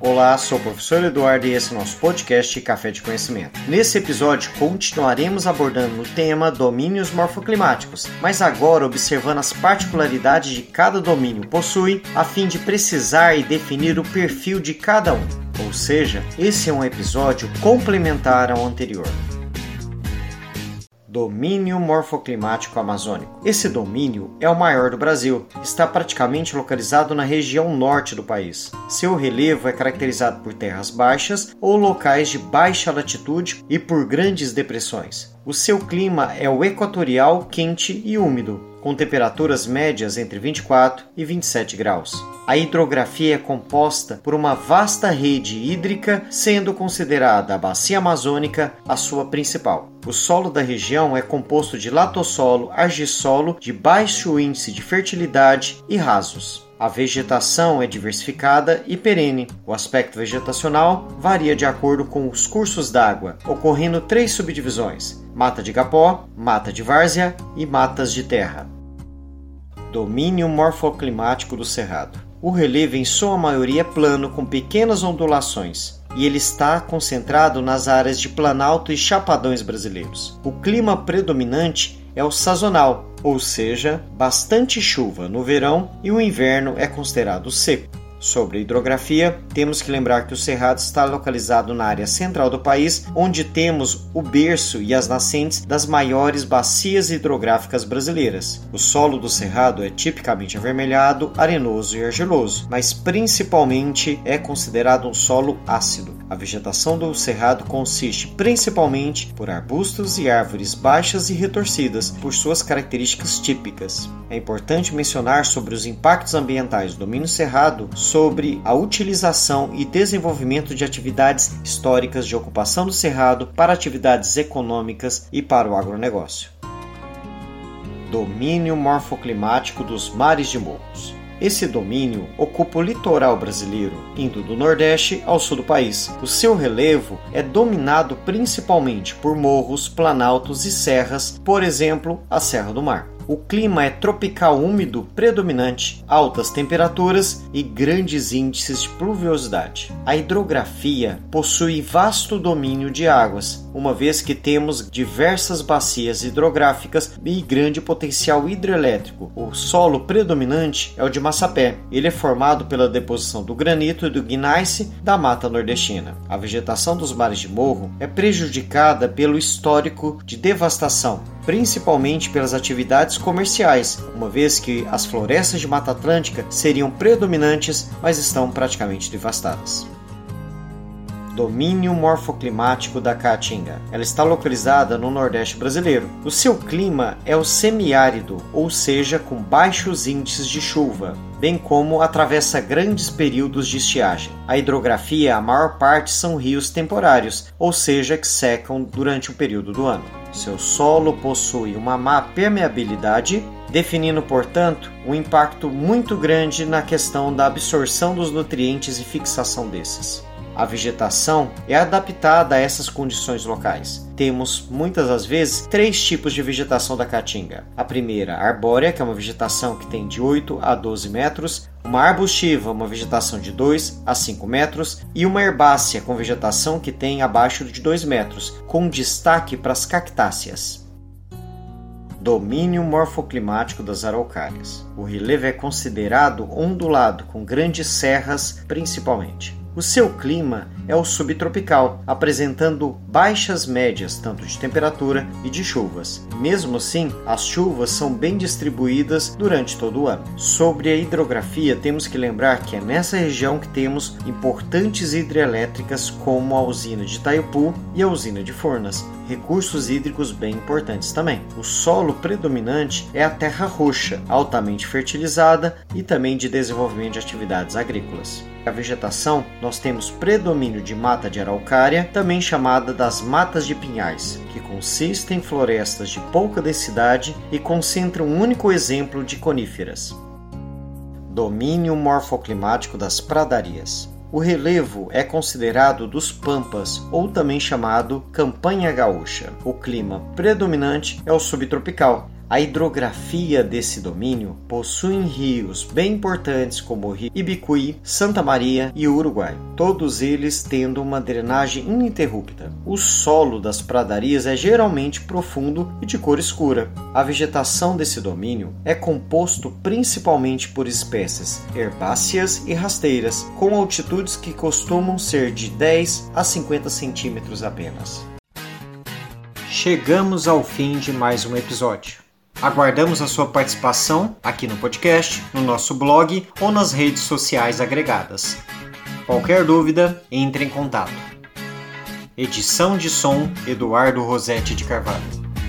Olá, sou o professor Eduardo e esse é o nosso podcast Café de Conhecimento. Nesse episódio continuaremos abordando o tema domínios morfoclimáticos, mas agora observando as particularidades de cada domínio possui, a fim de precisar e definir o perfil de cada um. Ou seja, esse é um episódio complementar ao anterior. Domínio Morfoclimático Amazônico. Esse domínio é o maior do Brasil. Está praticamente localizado na região norte do país. Seu relevo é caracterizado por terras baixas ou locais de baixa latitude e por grandes depressões. O seu clima é o equatorial quente e úmido, com temperaturas médias entre 24 e 27 graus. A hidrografia é composta por uma vasta rede hídrica, sendo considerada a bacia amazônica a sua principal. O solo da região é composto de latossolo, argissolo de baixo índice de fertilidade e rasos. A vegetação é diversificada e perene. O aspecto vegetacional varia de acordo com os cursos d'água, ocorrendo três subdivisões: mata de gapó, mata de várzea e matas de terra. Domínio morfoclimático do cerrado. O relevo em sua maioria é plano com pequenas ondulações, e ele está concentrado nas áreas de planalto e chapadões brasileiros. O clima predominante é o sazonal, ou seja, bastante chuva no verão e o inverno é considerado seco. Sobre hidrografia, temos que lembrar que o Cerrado está localizado na área central do país, onde temos o berço e as nascentes das maiores bacias hidrográficas brasileiras. O solo do Cerrado é tipicamente avermelhado, arenoso e argiloso, mas principalmente é considerado um solo ácido. A vegetação do cerrado consiste principalmente por arbustos e árvores baixas e retorcidas, por suas características típicas. É importante mencionar sobre os impactos ambientais do domínio cerrado sobre a utilização e desenvolvimento de atividades históricas de ocupação do cerrado para atividades econômicas e para o agronegócio. Domínio morfoclimático dos mares de morros. Esse domínio ocupa o litoral brasileiro, indo do Nordeste ao sul do país. O seu relevo é dominado principalmente por morros, planaltos e serras, por exemplo, a Serra do Mar. O clima é tropical úmido predominante, altas temperaturas e grandes índices de pluviosidade. A hidrografia possui vasto domínio de águas, uma vez que temos diversas bacias hidrográficas e grande potencial hidrelétrico. O solo predominante é o de Massapé. Ele é formado pela deposição do granito e do gneiss da mata nordestina. A vegetação dos mares de morro é prejudicada pelo histórico de devastação, principalmente pelas atividades comerciais, uma vez que as florestas de Mata Atlântica seriam predominantes, mas estão praticamente devastadas domínio morfoclimático da Caatinga. Ela está localizada no Nordeste brasileiro. O seu clima é o semiárido, ou seja, com baixos índices de chuva, bem como atravessa grandes períodos de estiagem. A hidrografia, a maior parte são rios temporários, ou seja, que secam durante um período do ano. Seu solo possui uma má permeabilidade, definindo, portanto, um impacto muito grande na questão da absorção dos nutrientes e fixação desses. A vegetação é adaptada a essas condições locais. Temos muitas das vezes três tipos de vegetação da caatinga. A primeira, arbórea, que é uma vegetação que tem de 8 a 12 metros, uma arbustiva, uma vegetação de 2 a 5 metros, e uma herbácea, com vegetação que tem abaixo de 2 metros, com destaque para as cactáceas. Domínio morfoclimático das araucárias. O relevo é considerado ondulado, com grandes serras principalmente. O seu clima é o subtropical, apresentando baixas médias tanto de temperatura e de chuvas. Mesmo assim, as chuvas são bem distribuídas durante todo o ano. Sobre a hidrografia, temos que lembrar que é nessa região que temos importantes hidrelétricas como a usina de Itaipu e a usina de Furnas, recursos hídricos bem importantes também. O solo predominante é a terra roxa, altamente fertilizada e também de desenvolvimento de atividades agrícolas. A vegetação, nós temos predomínio de mata de araucária, também chamada das matas de pinhais, que consistem em florestas de pouca densidade e concentram um único exemplo de coníferas. Domínio morfoclimático das pradarias. O relevo é considerado dos pampas, ou também chamado campanha gaúcha. O clima predominante é o subtropical, A hidrografia desse domínio possui rios bem importantes como o rio Ibicuí, Santa Maria e Uruguai, todos eles tendo uma drenagem ininterrupta. O solo das pradarias é geralmente profundo e de cor escura. A vegetação desse domínio é composto principalmente por espécies herbáceas e rasteiras, com altitudes que costumam ser de 10 a 50 centímetros apenas. Chegamos ao fim de mais um episódio. Aguardamos a sua participação aqui no podcast, no nosso blog ou nas redes sociais agregadas. Qualquer dúvida, entre em contato. Edição de som Eduardo Rosetti de Carvalho.